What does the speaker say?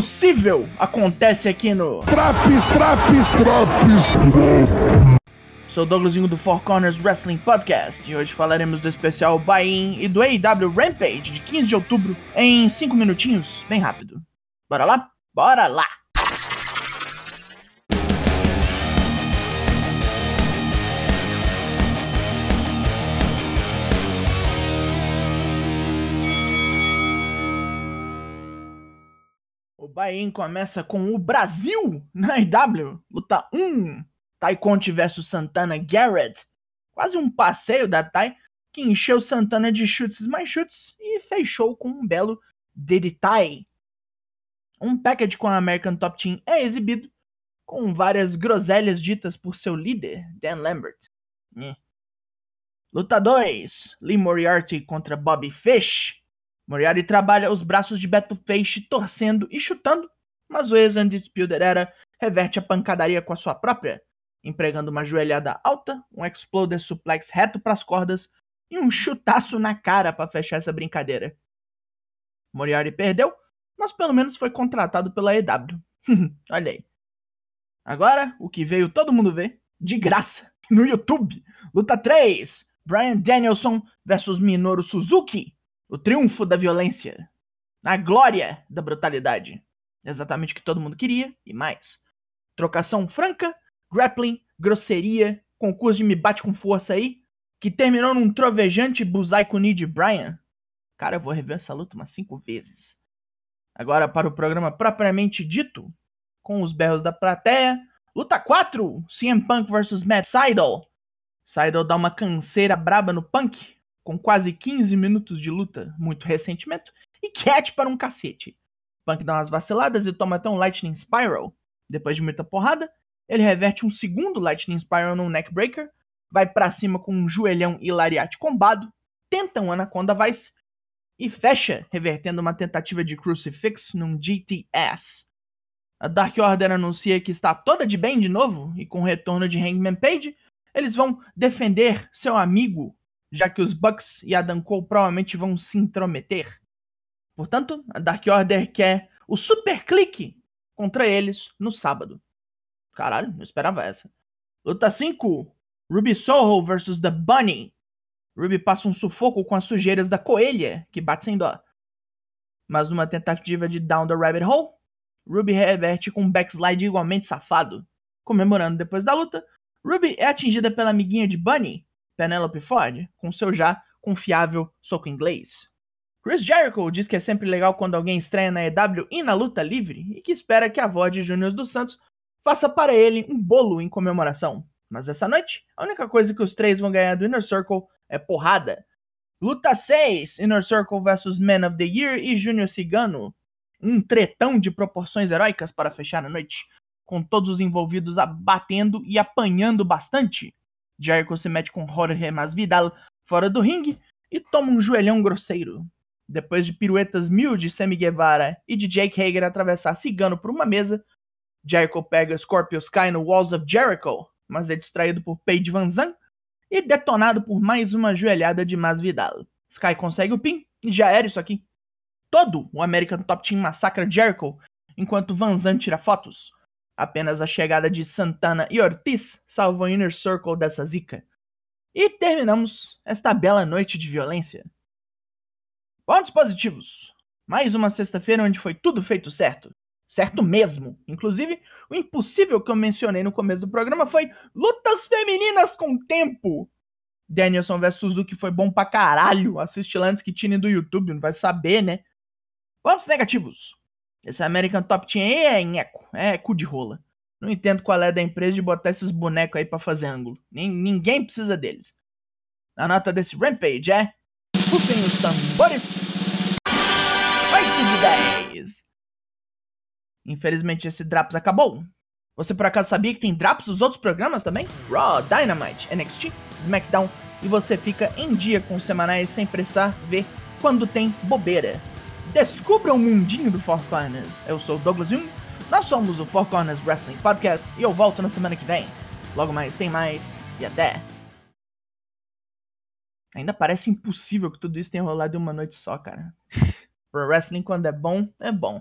impossível acontece aqui no Traps, traps, traps. Sou o Douglasinho do Four Corners Wrestling Podcast e hoje falaremos do especial Buy-In e do AEW Rampage de 15 de outubro em 5 minutinhos, bem rápido. Bora lá? Bora lá! Buy-in começa com o Brasil na IW, luta 1, Tai Conte versus Santana Garrett. Quase um passeio da Tai que encheu Santana de chutes mais chutes e fechou com um belo Tai. Um package com a American Top Team é exibido, com várias groselhas ditas por seu líder, Dan Lambert. Nhê. Luta 2, Lee Moriarty contra Bobby Fish. Moriarty trabalha os braços de Beto Fish torcendo e chutando, mas o ex-Undisputed Era reverte a pancadaria com a sua própria, empregando uma joelhada alta, um exploder suplex reto para as cordas e um chutaço na cara para fechar essa brincadeira. Moriarty perdeu, mas pelo menos foi contratado pela EW. Olha aí. Agora, o que veio todo mundo ver, de graça, no YouTube. Luta 3, Brian Danielson versus Minoru Suzuki. O triunfo da violência. A glória da brutalidade. Exatamente o que todo mundo queria e mais. Trocação franca, grappling, grosseria, concurso de me bate com força aí, que terminou num trovejante Buzai Kuni de Brian. Cara, eu vou rever essa luta umas cinco vezes. Agora para o programa propriamente dito, com os berros da plateia. Luta 4, CM Punk vs Matt Seidel. Seidel dá uma canseira braba no Punk, com quase 15 minutos de luta, muito ressentimento, e cat para um cacete. Punk dá umas vaciladas e toma até um Lightning Spiral. Depois de muita porrada, ele reverte um segundo Lightning Spiral num Neckbreaker, vai para cima com um joelhão e lariate combado, tenta um Anaconda Vice e fecha, revertendo uma tentativa de Crucifix num GTS. A Dark Order anuncia que está toda de bem de novo e com o retorno de Hangman Page, eles vão defender seu amigo já que os Bucks e Adam Cole provavelmente vão se intrometer. Portanto, a Dark Order quer o super clique contra eles no sábado. Caralho, não esperava essa. Luta 5: Ruby Soho versus The Bunny. Ruby passa um sufoco com as sujeiras da coelha, que bate sem dó. Mas numa tentativa de down the rabbit hole, Ruby reverte com um backslide igualmente safado. Comemorando depois da luta, Ruby é atingida pela amiguinha de Bunny, Penelope Ford, com seu já confiável soco inglês. Chris Jericho diz que é sempre legal quando alguém estreia na EW e na luta livre e que espera que a avó de Júnior dos Santos faça para ele um bolo em comemoração. Mas essa noite, a única coisa que os três vão ganhar do Inner Circle é porrada. Luta 6, Inner Circle vs Man of the Year e Júnior Cigano. Um tretão de proporções heróicas para fechar a noite, com todos os envolvidos abatendo e apanhando bastante. Jericho se mete com Jorge Masvidal fora do ringue e toma um joelhão grosseiro. Depois de piruetas mil de Sammy Guevara e de Jake Hager atravessar cigano por uma mesa, Jericho pega Scorpio Sky no Walls of Jericho, mas é distraído por Paige Van Zandt e detonado por mais uma joelhada de Masvidal. Sky consegue o pin e já era isso aqui. Todo o American Top Team massacra Jericho, enquanto Van Zandt tira fotos. Apenas a chegada de Santana e Ortiz salvou o Inner Circle dessa zica. E terminamos esta bela noite de violência. Pontos positivos. Mais uma sexta-feira onde foi tudo feito certo. Certo mesmo. Inclusive, o impossível que eu mencionei no começo do programa foi lutas femininas com tempo. Danielson vs Suzuki foi bom pra caralho. Assiste que Tine do YouTube, não vai saber, né? Pontos negativos. Esse American Top Team aí é nheco, é cu de rola. Não entendo qual é da empresa de botar esses bonecos aí para fazer ângulo. Ninguém precisa deles. A nota desse Rampage é. Rufem os tambores. 8 de 10. Infelizmente esse Drops acabou. Você por acaso sabia que tem Drops dos outros programas também? Raw, Dynamite, NXT, SmackDown. E você fica em dia com os semanais sem precisar ver quando tem bobeira. Descubra o mundinho do Four Corners. Eu sou o Douglas Jung, nós somos o Four Corners Wrestling Podcast e eu volto na semana que vem. Logo mais tem mais e até! Ainda parece impossível que tudo isso tenha rolado em uma noite só, cara. Pro wrestling, quando é bom, é bom.